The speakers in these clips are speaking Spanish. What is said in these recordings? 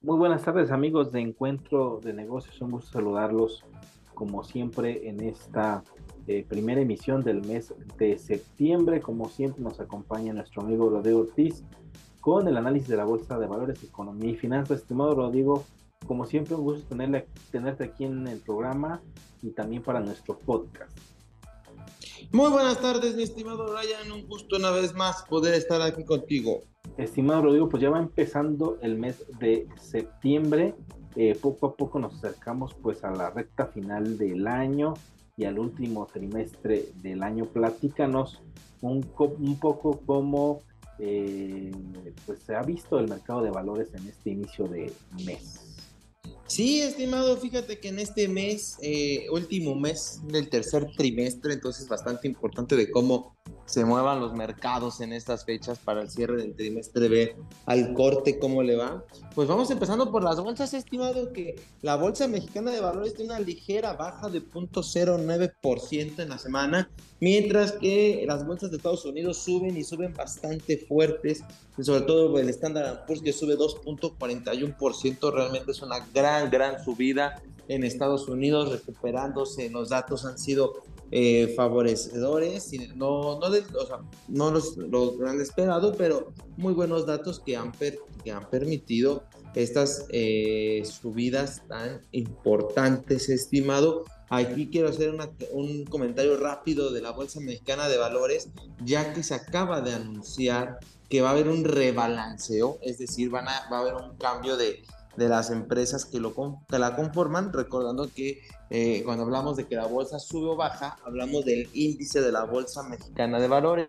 Muy buenas tardes amigos de Encuentro de Negocios, un gusto saludarlos como siempre en esta eh, primera emisión del mes de septiembre. Como siempre nos acompaña nuestro amigo Rodrigo Ortiz con el análisis de la Bolsa de Valores, Economía y Finanzas. Estimado Rodrigo, como siempre un gusto tenerle, tenerte aquí en el programa y también para nuestro podcast. Muy buenas tardes, mi estimado Ryan. Un gusto una vez más poder estar aquí contigo. Estimado Rodrigo, pues ya va empezando el mes de septiembre. Eh, poco a poco nos acercamos pues a la recta final del año y al último trimestre del año. Platícanos un, un poco cómo eh, pues se ha visto el mercado de valores en este inicio de mes. Sí, estimado, fíjate que en este mes, eh, último mes del tercer trimestre, entonces bastante importante de cómo se muevan los mercados en estas fechas para el cierre del trimestre, ver al corte cómo le va. Pues vamos empezando por las bolsas, estimado, que la Bolsa Mexicana de Valores tiene una ligera baja de 0.09% en la semana, mientras que las bolsas de Estados Unidos suben y suben bastante fuertes, sobre todo el Standard Poor's que sube 2.41%, realmente es una gran, gran subida en Estados Unidos, recuperándose, los datos han sido eh, favorecedores, no, no, o sea, no los, los, han esperado, pero muy buenos datos que han, que han permitido estas eh, subidas tan importantes, estimado. Aquí quiero hacer un comentario rápido de la Bolsa Mexicana de Valores, ya que se acaba de anunciar que va a haber un rebalanceo, es decir, van a, va a haber un cambio de, de las empresas que, lo, que la conforman, recordando que eh, cuando hablamos de que la bolsa sube o baja, hablamos del índice de la Bolsa Mexicana de Valores,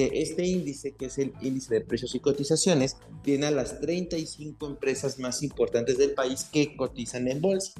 que este índice, que es el índice de precios y cotizaciones, tiene a las 35 empresas más importantes del país que cotizan en bolsa.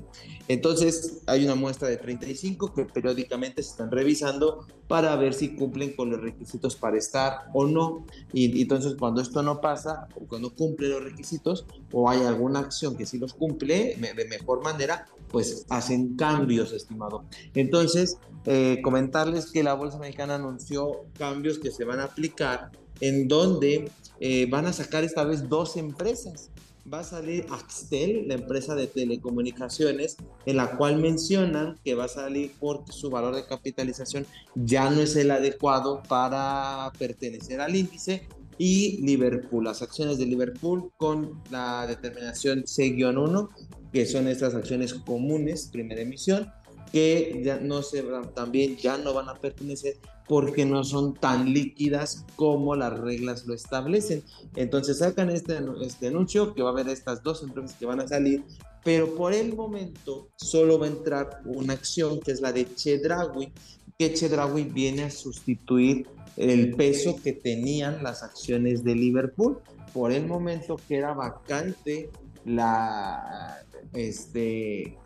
Entonces, hay una muestra de 35 que periódicamente se están revisando para ver si cumplen con los requisitos para estar o no. Y entonces, cuando esto no pasa, o cuando cumple los requisitos, o hay alguna acción que sí los cumple de mejor manera, pues hacen cambios, estimado. Entonces, eh, comentarles que la Bolsa Mexicana anunció cambios que se van a aplicar en donde eh, van a sacar esta vez dos empresas. Va a salir Axtel, la empresa de telecomunicaciones, en la cual mencionan que va a salir porque su valor de capitalización ya no es el adecuado para pertenecer al índice, y Liverpool, las acciones de Liverpool con la determinación C-1, que son estas acciones comunes, primera emisión, que ya no se también ya no van a pertenecer porque no son tan líquidas como las reglas lo establecen. Entonces sacan este, este anuncio que va a haber estas dos empresas que van a salir, pero por el momento solo va a entrar una acción que es la de Chedraui, que Chedraui viene a sustituir el peso que tenían las acciones de Liverpool. Por el momento queda vacante la este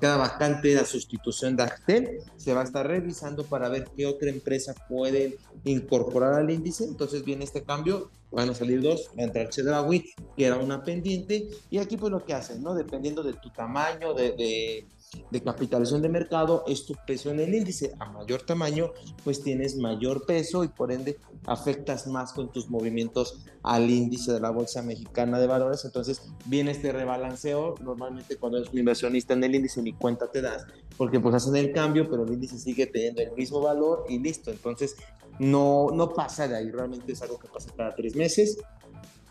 queda vacante la sustitución de Actel se va a estar revisando para ver qué otra empresa puede incorporar al índice entonces viene este cambio van a salir dos va a entrar Chedraui que era una pendiente y aquí pues lo que hacen no dependiendo de tu tamaño de de capitalización de mercado es tu peso en el índice. A mayor tamaño, pues tienes mayor peso y por ende afectas más con tus movimientos al índice de la Bolsa Mexicana de Valores. Entonces viene este rebalanceo. Normalmente cuando eres un inversionista en el índice ni cuenta te das, porque pues hacen el cambio, pero el índice sigue teniendo el mismo valor y listo. Entonces no, no pasa de ahí. Realmente es algo que pasa cada tres meses.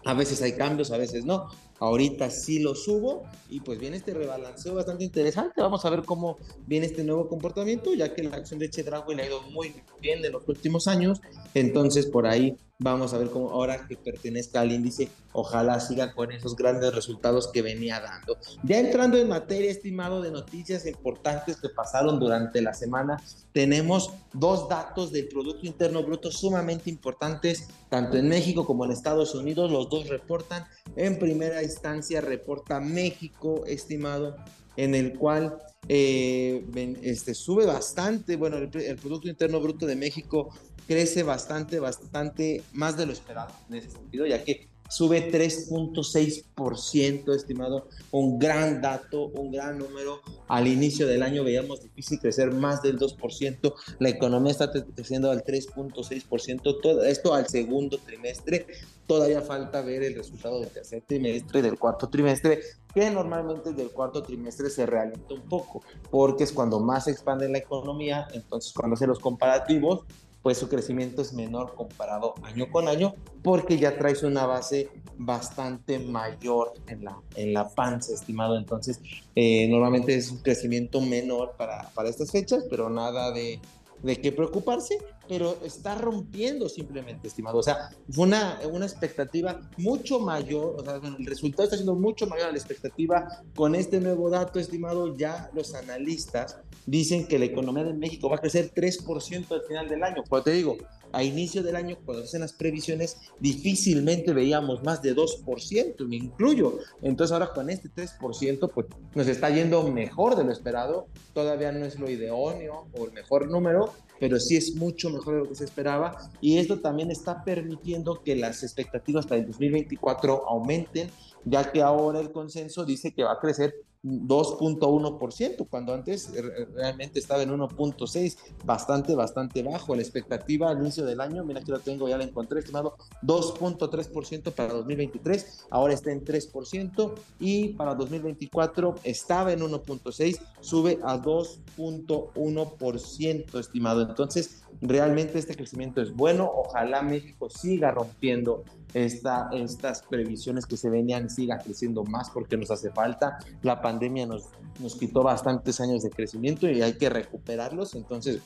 A veces hay cambios, a veces no. Ahorita sí lo subo y pues viene este rebalanceo bastante interesante. Vamos a ver cómo viene este nuevo comportamiento, ya que la acción de Chedraui le ha ido muy bien en los últimos años. Entonces por ahí vamos a ver cómo ahora que pertenezca al índice, ojalá siga con esos grandes resultados que venía dando. Ya entrando en materia, estimado, de noticias importantes que pasaron durante la semana, tenemos dos datos del Producto Interno Bruto sumamente importantes, tanto en México como en Estados Unidos. Los dos reportan en primera instancia reporta México, estimado, en el cual eh, este, sube bastante, bueno, el, Producto Interno Bruto de México crece bastante, bastante más de lo esperado en ese sentido, ya que sube 3.6%, estimado, un gran dato, un gran número. Al inicio del año veíamos difícil crecer más del 2%, la economía está creciendo al 3.6%, todo esto al segundo trimestre. Todavía falta ver el resultado del tercer trimestre, del cuarto trimestre, que normalmente del cuarto trimestre se realiza un poco, porque es cuando más se expande la economía, entonces cuando se los comparativos, pues su crecimiento es menor comparado año con año porque ya traes una base bastante mayor en la, en la panza, estimado. Entonces, eh, normalmente es un crecimiento menor para, para estas fechas, pero nada de, de qué preocuparse, pero está rompiendo simplemente, estimado. O sea, fue una, una expectativa mucho mayor, o sea, el resultado está siendo mucho mayor a la expectativa. Con este nuevo dato, estimado, ya los analistas dicen que la economía de México va a crecer 3% al final del año. Cuando te digo, a inicio del año, cuando hacen las previsiones, difícilmente veíamos más de 2%, me incluyo. Entonces ahora con este 3%, pues nos está yendo mejor de lo esperado. Todavía no es lo idóneo o el mejor número, pero sí es mucho mejor de lo que se esperaba. Y esto también está permitiendo que las expectativas para el 2024 aumenten, ya que ahora el consenso dice que va a crecer 2.1%, cuando antes realmente estaba en 1.6, bastante, bastante bajo. La expectativa al inicio del año, mira que lo tengo, ya la encontré, estimado, 2.3% para 2023, ahora está en 3% y para 2024 estaba en 1.6, sube a 2.1%, estimado. Entonces, realmente este crecimiento es bueno, ojalá México siga rompiendo esta, estas previsiones que se venían siga creciendo más porque nos hace falta. La pandemia nos quitó bastantes años de crecimiento y hay que recuperarlos. Entonces,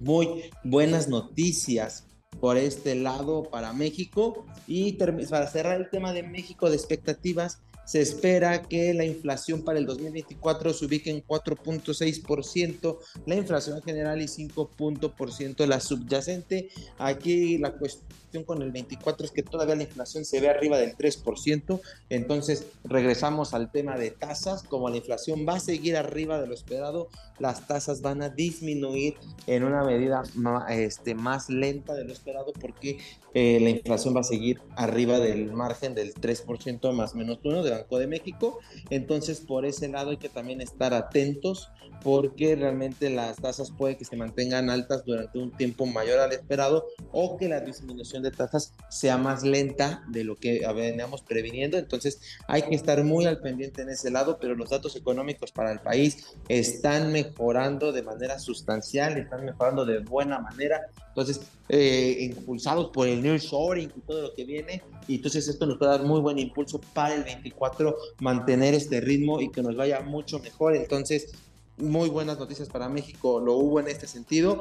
muy buenas noticias por este lado para México. Y para cerrar el tema de México de expectativas, se espera que la inflación para el 2024 se ubique en 4.6%, la inflación general y 5% la subyacente. Aquí la cuestión con el 24 es que todavía la inflación se ve arriba del 3%, entonces regresamos al tema de tasas, como la inflación va a seguir arriba de lo esperado, las tasas van a disminuir en una medida este, más lenta de lo esperado porque eh, la inflación va a seguir arriba del margen del 3% más menos uno del Banco de México. Entonces, por ese lado hay que también estar atentos porque realmente las tasas puede que se mantengan altas durante un tiempo mayor al esperado o que la disminución de tasas sea más lenta de lo que veníamos previniendo. Entonces, hay que estar muy al pendiente en ese lado, pero los datos económicos para el país están mejorando de manera sustancial, están mejorando de buena manera. Entonces, eh, impulsados por el nearshoring y todo lo que viene. Y entonces esto nos a dar muy buen impulso para el 24, mantener este ritmo y que nos vaya mucho mejor. Entonces, muy buenas noticias para México, lo hubo en este sentido,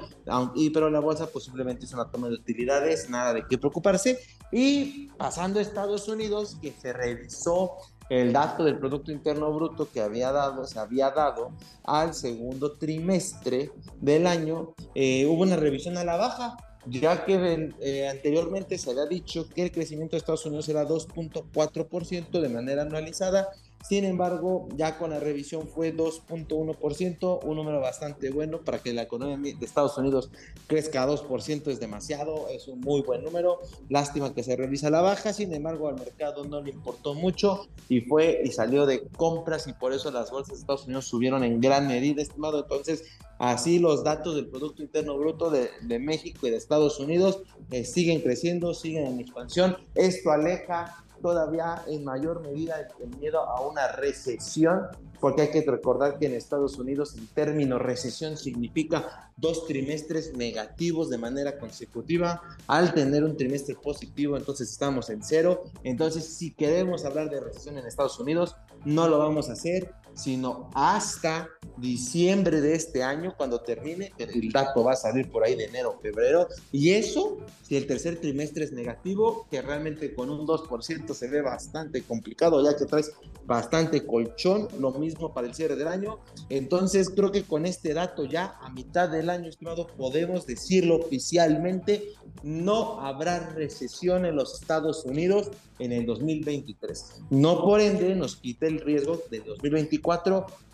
y, pero la bolsa pues simplemente es una toma de utilidades, nada de qué preocuparse. Y pasando a Estados Unidos, que se revisó el dato del Producto Interno Bruto que había dado, se había dado al segundo trimestre del año, eh, hubo una revisión a la baja, ya que eh, anteriormente se había dicho que el crecimiento de Estados Unidos era 2.4% de manera anualizada sin embargo, ya con la revisión fue 2.1%, un número bastante bueno para que la economía de Estados Unidos crezca a 2%, es demasiado, es un muy buen número. Lástima que se revisa la baja, sin embargo, al mercado no le importó mucho y fue y salió de compras y por eso las bolsas de Estados Unidos subieron en gran medida, estimado. Entonces, así los datos del Producto Interno Bruto de, México y de Estados Unidos eh, siguen creciendo, siguen en expansión. Esto aleja todavía en mayor medida el miedo a una recesión, porque hay que recordar que en Estados Unidos el término recesión significa dos trimestres negativos de manera consecutiva. Al tener un trimestre positivo, entonces estamos en cero. Entonces, si queremos hablar de recesión en Estados Unidos, no lo vamos a hacer sino hasta diciembre de este año, cuando termine, el dato va a salir por ahí de enero, febrero, y eso, si el tercer trimestre es negativo, que realmente con un 2% se ve bastante complicado, ya que traes bastante colchón, lo mismo para el cierre del año, entonces creo que con este dato ya a mitad del año, estimado, podemos decirlo oficialmente, no habrá recesión en los Estados Unidos en el 2023. No por ende nos quita el riesgo del 2024,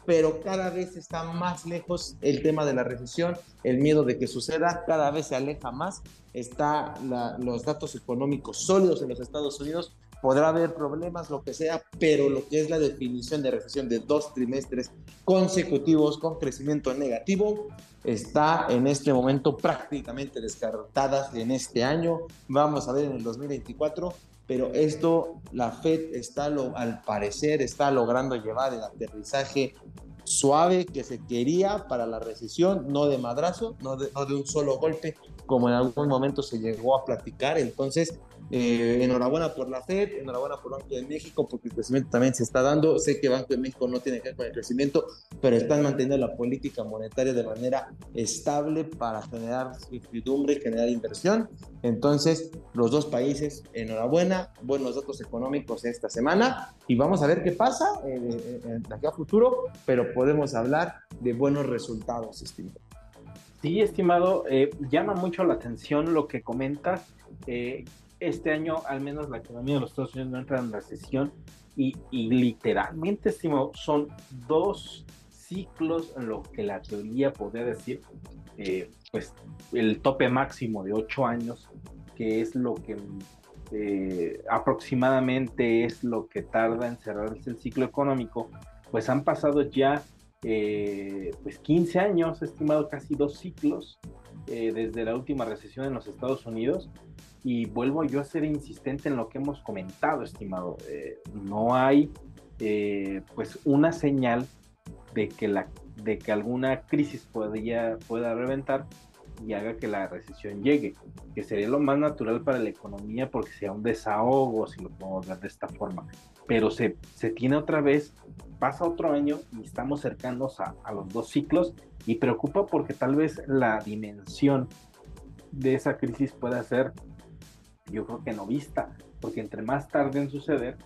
pero cada vez está más lejos el tema de la recesión, el miedo de que suceda, cada vez se aleja más, está los datos económicos sólidos en los Estados Unidos podrá haber problemas, lo que sea, pero lo que es la definición de recesión de dos trimestres consecutivos con crecimiento negativo está en este momento prácticamente descartada en este año. Vamos a ver en el 2024, pero esto la Fed está, al parecer, está logrando llevar el aterrizaje suave que se quería para la recesión, no de madrazo, no de un solo golpe, como en algún momento se llegó a platicar. Entonces, eh, enhorabuena por la FED, enhorabuena por Banco de México, porque el crecimiento también se está dando. Sé que Banco de México no tiene que ver con el crecimiento, pero están manteniendo la política monetaria de manera estable para generar certidumbre, generar inversión. Entonces, los dos países, enhorabuena, buenos datos económicos esta semana y vamos a ver qué pasa eh, eh de aquí a futuro, pero podemos hablar de buenos resultados, estimado. Sí, estimado, eh, llama mucho la atención lo que comentas. Eh, este año, al menos la economía de los Estados Unidos no entra en recesión y, y literalmente, estimado, son dos ciclos en lo que la teoría podría decir, eh, pues el tope máximo de ocho años, que es lo que aproximadamente es lo que tarda en cerrarse el ciclo económico, pues han pasado ya eh, pues 15 años, estimado casi dos ciclos eh, desde la última recesión en los Estados Unidos. Y vuelvo yo a ser insistente en lo que hemos comentado, estimado. Eh, no hay pues una señal de que, la, de que alguna crisis podría, pueda reventar y haga que la recesión llegue, que sería lo más natural para la economía porque sea un desahogo, si lo podemos ver de esta forma. Pero se, se tiene otra vez pasa otro año y estamos cercanos a, los dos ciclos y preocupa porque tal vez la dimensión de esa crisis pueda ser, yo creo que no vista, porque entre más tarde en suceder,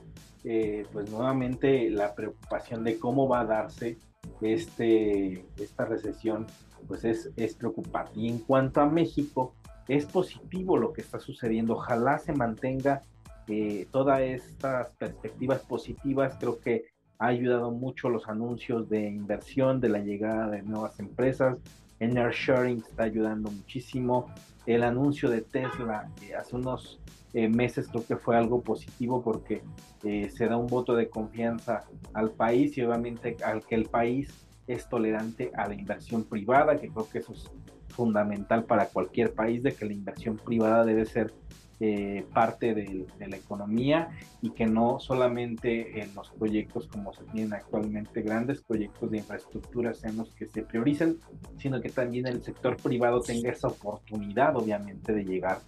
eh, pues nuevamente la preocupación de cómo va a darse este, esta recesión, pues es, es preocupante. Y en cuanto a México, es positivo lo que está sucediendo. Ojalá se mantenga eh, todas estas perspectivas positivas. Creo que ha ayudado mucho los anuncios de inversión, de la llegada de nuevas empresas. Sharing está ayudando muchísimo. El anuncio de Tesla eh, hace unos eh, meses creo que fue algo positivo porque eh, se da un voto de confianza al país y obviamente al que el país es tolerante a la inversión privada, que creo que eso es fundamental para cualquier país, de que la inversión privada debe ser eh, parte de, la economía y que no solamente en los proyectos como se tienen actualmente, grandes proyectos de infraestructura sean los que se prioricen, sino que también el sector privado tenga esa oportunidad, obviamente, de llegar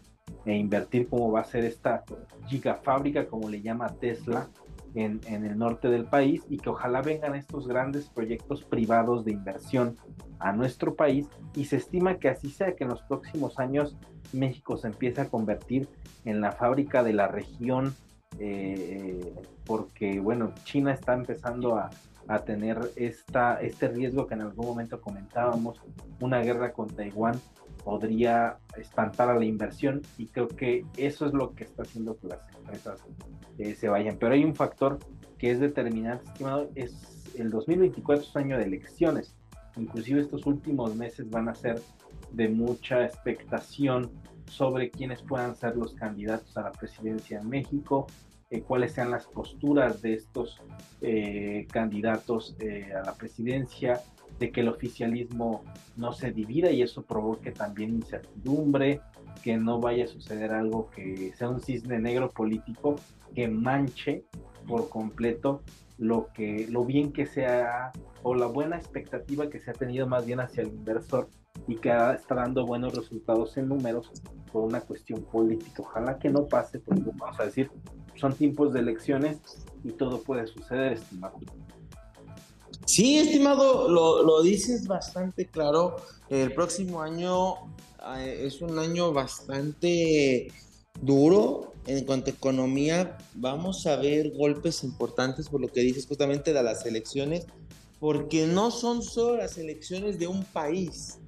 e invertir como va a ser esta gigafábrica, como le llama Tesla, en, el norte del país y que ojalá vengan estos grandes proyectos privados de inversión a nuestro país. Y se estima que así sea que en los próximos años México se empiece a convertir en la fábrica de la región eh, porque bueno China está empezando a, a tener esta, este riesgo que en algún momento comentábamos una guerra con Taiwán podría espantar a la inversión y creo que eso es lo que está haciendo que las empresas eh, se vayan. Pero hay un factor que es determinante, estimado, es el 2024 es año de elecciones. Inclusive estos últimos meses van a ser de mucha expectación sobre quiénes puedan ser los candidatos a la presidencia en México, eh, cuáles sean las posturas de estos eh, candidatos a la presidencia, de que el oficialismo no se divida y eso provoque también incertidumbre, que no vaya a suceder algo que sea un cisne negro político que manche por completo lo que lo bien que sea o la buena expectativa que se ha tenido más bien hacia el inversor y que está dando buenos resultados en números por una cuestión política. Ojalá que no pase, porque vamos a decir, son tiempos de elecciones y todo puede suceder, estimado. Sí, estimado, lo, dices bastante claro. El próximo año eh, es un año bastante duro en cuanto a economía. Vamos a ver golpes importantes por lo que dices justamente de las elecciones, porque no son solo las elecciones de un país,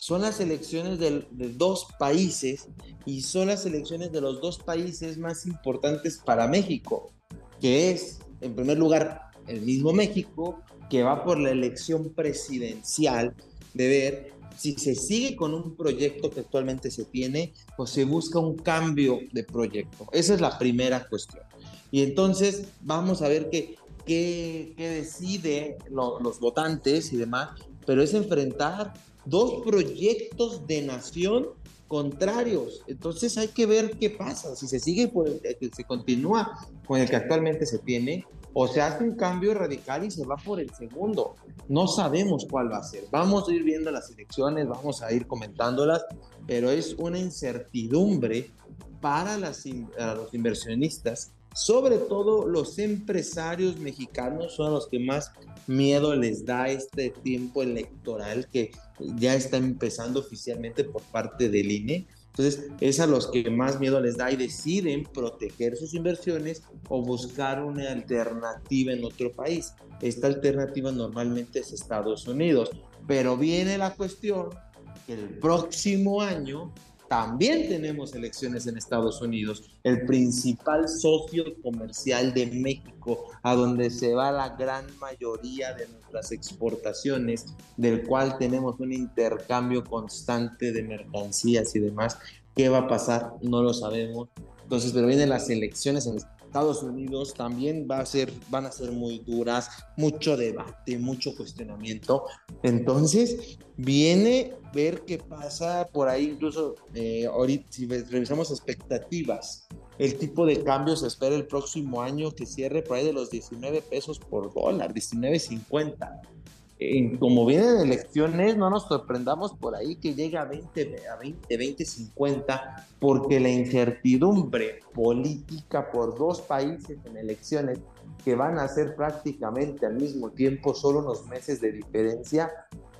son las elecciones de, de dos países y son las elecciones de los dos países más importantes para México, que es, en primer lugar, el mismo México, que va por la elección presidencial, de ver si se sigue con un proyecto que actualmente se tiene o se busca un cambio de proyecto. Esa es la primera cuestión. Y entonces vamos a ver qué, qué, decide los votantes y demás, pero es enfrentar dos proyectos de nación contrarios. Entonces hay que ver qué pasa, si se sigue el, se continúa con el que actualmente se tiene o se hace un cambio radical y se va por el segundo. No sabemos cuál va a ser. Vamos a ir viendo las elecciones, vamos a ir comentándolas, pero es una incertidumbre para las, los inversionistas sobre todo los empresarios mexicanos son los que más miedo les da este tiempo electoral que ya está empezando oficialmente por parte del INE. Entonces, es a los que más miedo les da y deciden proteger sus inversiones o buscar una alternativa en otro país. Esta alternativa normalmente es Estados Unidos. Pero viene la cuestión que el próximo año también tenemos elecciones en Estados Unidos, el principal socio comercial de México, a donde se va la gran mayoría de nuestras exportaciones, del cual tenemos un intercambio constante de mercancías y demás. ¿Qué va a pasar? No lo sabemos. Entonces, pero vienen las elecciones en Estados Unidos también va a ser, van a ser muy duras, mucho debate, mucho cuestionamiento. Entonces, viene ver qué pasa por ahí, incluso eh, ahorita, si revisamos expectativas, el tipo de cambio se espera el próximo año que cierre por ahí de los 19 pesos por dólar, 19.50 como vienen elecciones, no nos sorprendamos por ahí que llegue a 20, a 20, 20, 50, porque la incertidumbre política por dos países en elecciones que van a ser prácticamente al mismo tiempo, solo unos meses de diferencia,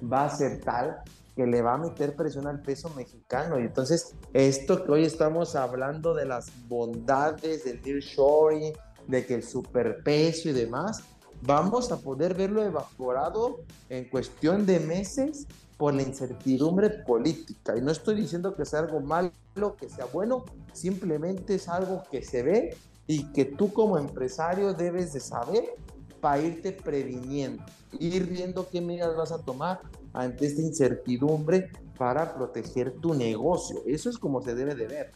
va a ser tal que le va a meter presión al peso mexicano. Y entonces, esto que hoy estamos hablando de las bondades del nearshoring, de que el superpeso y demás, vamos a poder verlo evaporado en cuestión de meses por la incertidumbre política. Y no estoy diciendo que sea algo malo, que sea bueno, simplemente es algo que se ve y que tú como empresario debes de saber para irte previniendo, ir viendo qué medidas vas a tomar ante esta incertidumbre para proteger tu negocio. Eso es como se debe de ver.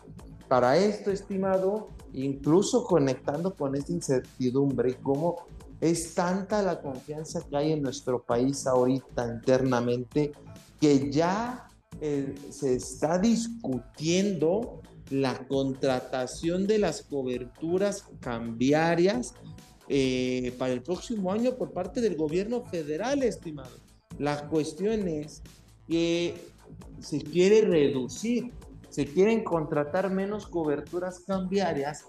Para esto, estimado, incluso conectando con esta incertidumbre y cómo es tanta la confianza que hay en nuestro país ahorita internamente que ya eh, se está discutiendo la contratación de las coberturas cambiarias eh, para el próximo año por parte del gobierno federal, estimado. La cuestión es que se quiere reducir, se quieren contratar menos coberturas cambiarias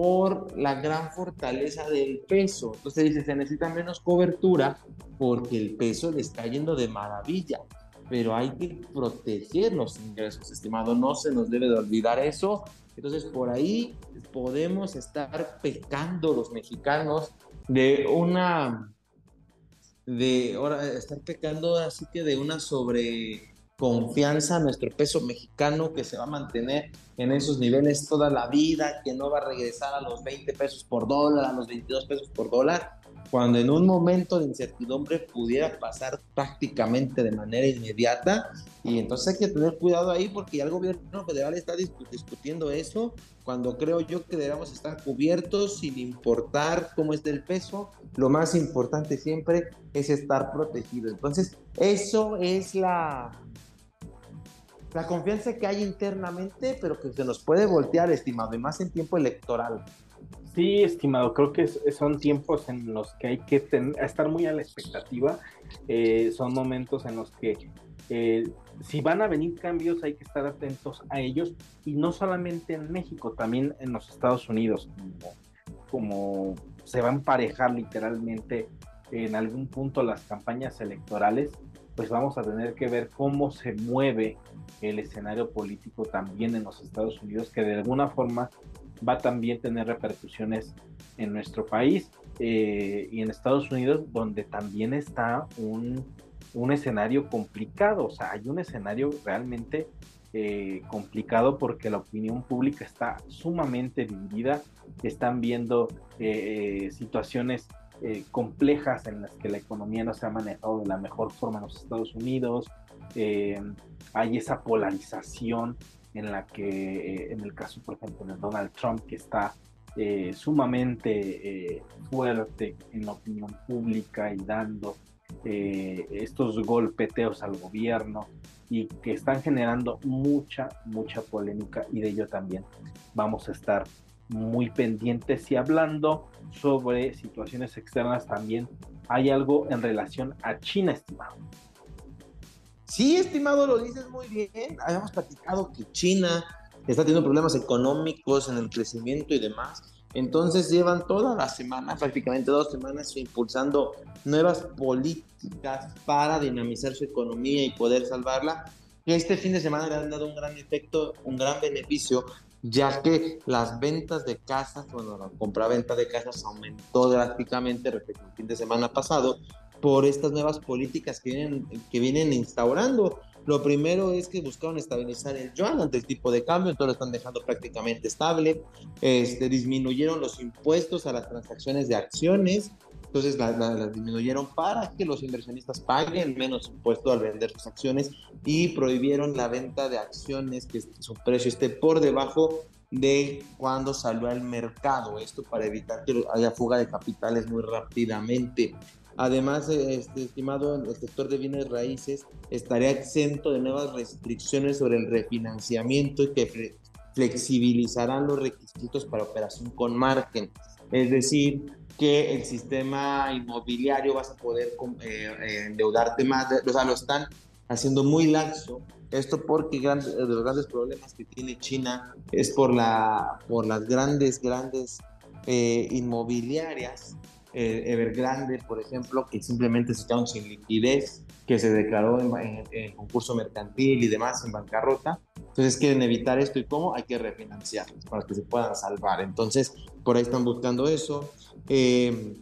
por la gran fortaleza del peso. Entonces dice, se necesita menos cobertura porque el peso le está yendo de maravilla. Pero hay que proteger los ingresos, estimado. No se nos debe de olvidar eso. Entonces por ahí podemos estar pecando los mexicanos de una de ahora estar pecando así que de una sobre confianza a nuestro peso mexicano que se va a mantener en esos niveles toda la vida, que no va a regresar a los 20 pesos por dólar, a los 22 pesos por dólar, cuando en un momento de incertidumbre pudiera pasar prácticamente de manera inmediata. Y entonces hay que tener cuidado ahí porque ya el gobierno federal está discutiendo eso, cuando creo yo que debemos estar cubiertos sin importar cómo esté el peso. Lo más importante siempre es estar protegido. Entonces, eso es la, la confianza que hay internamente, pero que se nos puede voltear, estimado, y más en tiempo electoral. Sí, estimado, creo que son tiempos en los que hay que estar muy a la expectativa. Eh, son momentos en los que eh, si van a venir cambios hay que estar atentos a ellos y no solamente en México, también en los Estados Unidos, como se va a emparejar literalmente en algún punto las campañas electorales pues vamos a tener que ver cómo se mueve el escenario político también en los Estados Unidos, que de alguna forma va a también tener repercusiones en nuestro país eh, y en Estados Unidos, donde también está un, un, escenario complicado, o sea, hay un escenario realmente eh, complicado porque la opinión pública está sumamente dividida, están viendo eh, situaciones eh, complejas en las que la economía no se ha manejado de la mejor forma en los Estados Unidos, eh, hay esa polarización en la que, eh, en el caso, por ejemplo, de Donald Trump, que está eh, sumamente fuerte en la opinión pública y dando estos golpeteos al gobierno y que están generando mucha, mucha polémica y de ello también vamos a estar muy pendientes y hablando sobre situaciones externas también hay algo en relación a China, estimado. Sí, estimado, lo dices muy bien. Habíamos platicado que China está teniendo problemas económicos en el crecimiento y demás. Entonces llevan toda la semana, prácticamente dos semanas, impulsando nuevas políticas para dinamizar su economía y poder salvarla. Y este fin de semana le han dado un gran efecto, un gran beneficio, ya que las ventas de casas, bueno, la compra-venta de casas aumentó drásticamente respecto al fin de semana pasado por estas nuevas políticas que vienen, que vienen instaurando. Lo primero es que buscaron estabilizar el yuan ante el tipo de cambio, entonces lo están dejando prácticamente estable. Este, disminuyeron los impuestos a las transacciones de acciones, entonces la, disminuyeron para que los inversionistas paguen menos impuesto al vender sus acciones y prohibieron la venta de acciones que su precio esté por debajo de cuando salió al mercado. Esto para evitar que haya fuga de capitales muy rápidamente. Además, este, estimado, el sector de bienes raíces estaría exento de nuevas restricciones sobre el refinanciamiento y que flexibilizarán los requisitos para operación con margen. Es decir, que el sistema inmobiliario vas a poder eh, eh, endeudarte más, o sea, lo están haciendo muy laxo. Esto porque grandes, de los grandes problemas que tiene China es por, la, por las grandes, grandes eh, inmobiliarias eh, Evergrande, por ejemplo, que simplemente se quedaron sin liquidez, que se declaró en, concurso mercantil y demás en bancarrota. Entonces quieren evitar esto y cómo hay que refinanciarlos para que se puedan salvar. Entonces por ahí están buscando eso. Eh,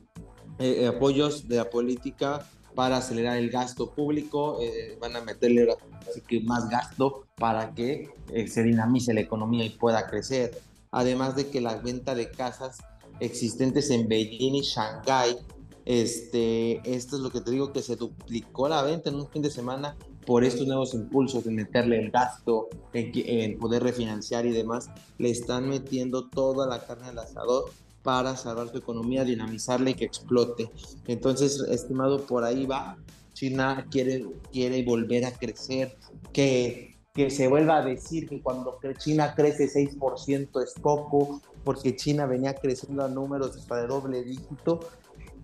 eh, apoyos de la política para acelerar el gasto público, van a meterle así que más gasto para que se dinamice la economía y pueda crecer. Además de que la venta de casas existentes en Beijing y Shanghái. Este, esto es lo que te digo, que se duplicó la venta en un fin de semana por estos nuevos impulsos de meterle el gasto, en, poder refinanciar y demás. Le están metiendo toda la carne al asador para salvar su economía, dinamizarla y que explote. Entonces, estimado, por ahí va. China quiere, quiere volver a crecer, que, que se vuelva a decir que cuando China crece 6% es poco, porque China venía creciendo a números hasta de doble dígito.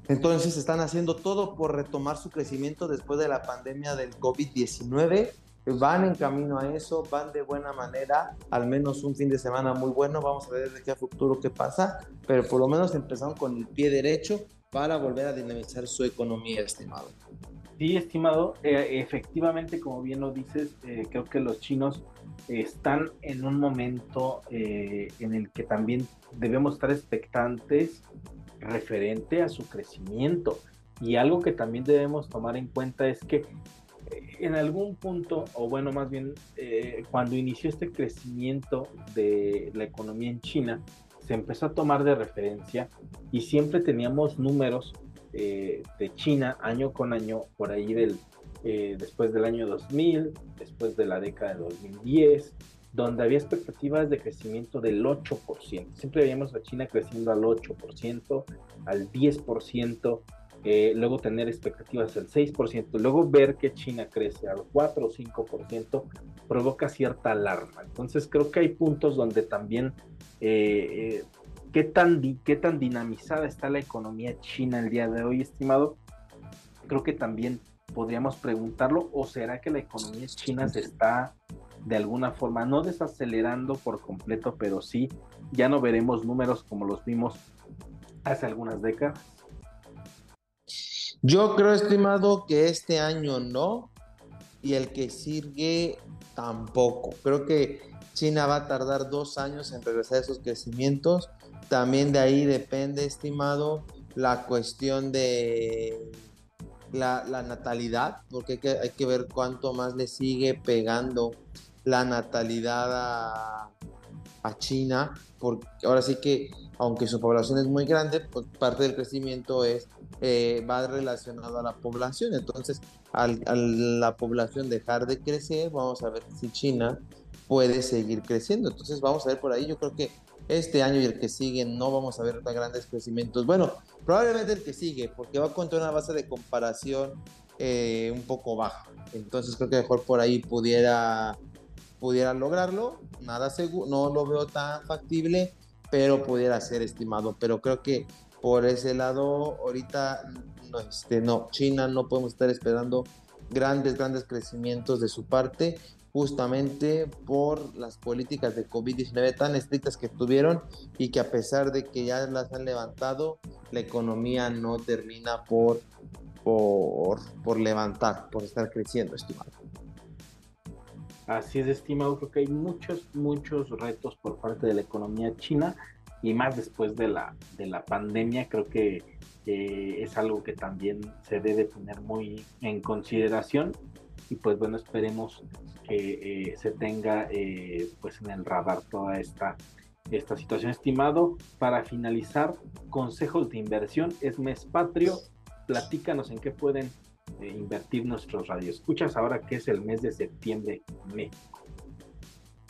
Entonces están haciendo todo por retomar su crecimiento después de la pandemia del COVID-19. Van en camino a eso, van de buena manera, al menos un fin de semana muy bueno. Vamos a ver de qué a futuro qué pasa, pero por lo menos empezaron con el pie derecho para volver a dinamizar su economía, estimado. Sí, estimado, eh, efectivamente, como bien lo dices, eh, creo que los chinos están en un momento eh, en el que también debemos estar expectantes referente a su crecimiento. Y algo que también debemos tomar en cuenta es que en algún punto, o bueno, más bien cuando inició este crecimiento de la economía en China, se empezó a tomar de referencia y siempre teníamos números eh, de China año con año, por ahí del, eh, después del año 2000, después de la década de 2010, donde había expectativas de crecimiento del 8%. Siempre veíamos a China creciendo al 8%, al 10%, eh, luego tener expectativas del 6%, luego ver que China crece al 4 o 5%, provoca cierta alarma. Entonces creo que hay puntos donde también ¿Qué tan, ¿Qué tan dinamizada está la economía china el día de hoy, estimado? Creo que también podríamos preguntarlo, ¿o será que la economía china se está de alguna forma no desacelerando por completo, pero sí, ya no veremos números como los vimos hace algunas décadas? Yo creo, estimado, que este año no, y el que sigue tampoco. Creo que China va a tardar dos años en regresar a esos crecimientos también de ahí depende, estimado, la cuestión de la, natalidad, porque hay que, hay que, ver cuánto más le sigue pegando la natalidad a China, porque ahora sí que, aunque su población es muy grande, pues parte del crecimiento es eh, va relacionado a la población. Entonces, al, la población dejar de crecer, vamos a ver si China puede seguir creciendo. Entonces, vamos a ver por ahí. Yo creo que este año y el que sigue no vamos a ver grandes crecimientos. Bueno, probablemente el que sigue, porque va a contar una base de comparación eh, un poco baja. Entonces, creo que mejor por ahí pudiera pudiera lograrlo, nada seguro, no lo veo tan factible, pero pudiera ser estimado. Pero creo que por ese lado, ahorita este, no, China no podemos estar esperando grandes, grandes crecimientos de su parte, justamente por las políticas de COVID-19 tan estrictas que tuvieron y que a pesar de que ya las han levantado, la economía no termina por, por, por levantar, por estar creciendo, estimado. Así es, estimado, creo que hay muchos, muchos retos por parte de la economía china y más después de la, de la pandemia, creo que es algo que también se debe tener muy en consideración y pues bueno, esperemos que eh, se tenga eh, pues en el radar toda esta, esta situación. Estimado, para finalizar, consejos de inversión, es mes patrio, platícanos en qué pueden invertir nuestros radioescuchas ahora que es el mes de septiembre México.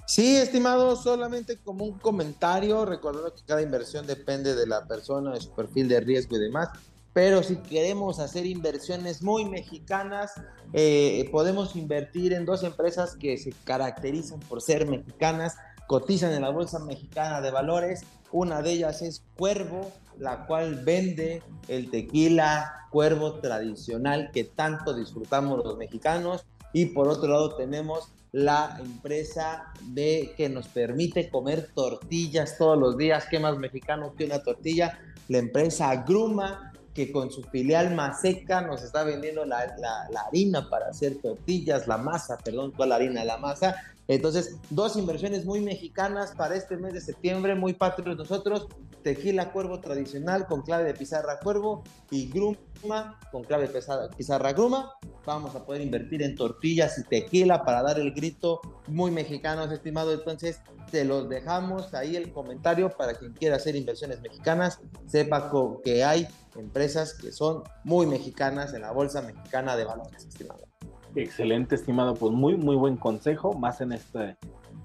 Sí, estimado, solamente como un comentario, recordando que cada inversión depende de la persona, de su perfil de riesgo y demás. Pero si queremos hacer inversiones muy mexicanas, eh, podemos invertir en dos empresas que se caracterizan por ser mexicanas, cotizan en la Bolsa Mexicana de Valores. Una de ellas es Cuervo, la cual vende el tequila cuervo tradicional que tanto disfrutamos los mexicanos. Y por otro lado tenemos la empresa de que nos permite comer tortillas todos los días. ¿Qué más mexicano que una tortilla? La empresa Gruma, que con su filial Maseca nos está vendiendo la, la harina para hacer tortillas, la masa, perdón, toda la harina, la masa, entonces, dos inversiones muy mexicanas para este mes de septiembre, muy patrios nosotros. Tequila Cuervo tradicional con clave de pizarra Cuervo y Gruma con clave de pizarra Gruma. Vamos a poder invertir en tortillas y tequila para dar el grito muy mexicano, estimado. Entonces, te los dejamos ahí el comentario para quien quiera hacer inversiones mexicanas, sepa que hay empresas que son muy mexicanas en la Bolsa Mexicana de Valores, estimado. Excelente, estimado. Pues muy, muy buen consejo, más en este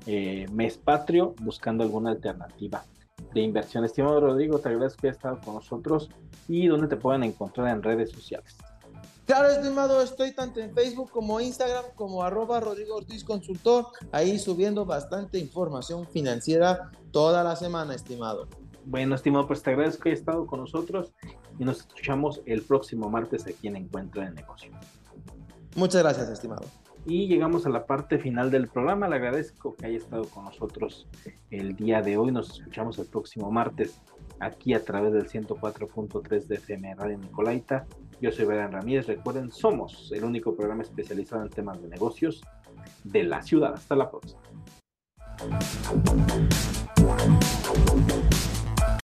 eh, mes patrio, buscando alguna alternativa de inversión. Estimado Rodrigo, te agradezco que hayas estado con nosotros y dónde te pueden encontrar en redes sociales. Claro, estimado, estoy tanto en Facebook como Instagram como arroba Rodrigo Ortiz Consultor, ahí subiendo bastante información financiera toda la semana, estimado. Bueno, estimado, pues te agradezco que hayas estado con nosotros y nos escuchamos el próximo martes aquí en Encuentro de Negocio. Muchas gracias, estimado. Y llegamos a la parte final del programa. Le agradezco que haya estado con nosotros el día de hoy. Nos escuchamos el próximo martes aquí a través del 104.3 de FM Radio Nicolaita. Yo soy Brian Ramírez. Recuerden, somos el único programa especializado en temas de negocios de la ciudad. Hasta la próxima.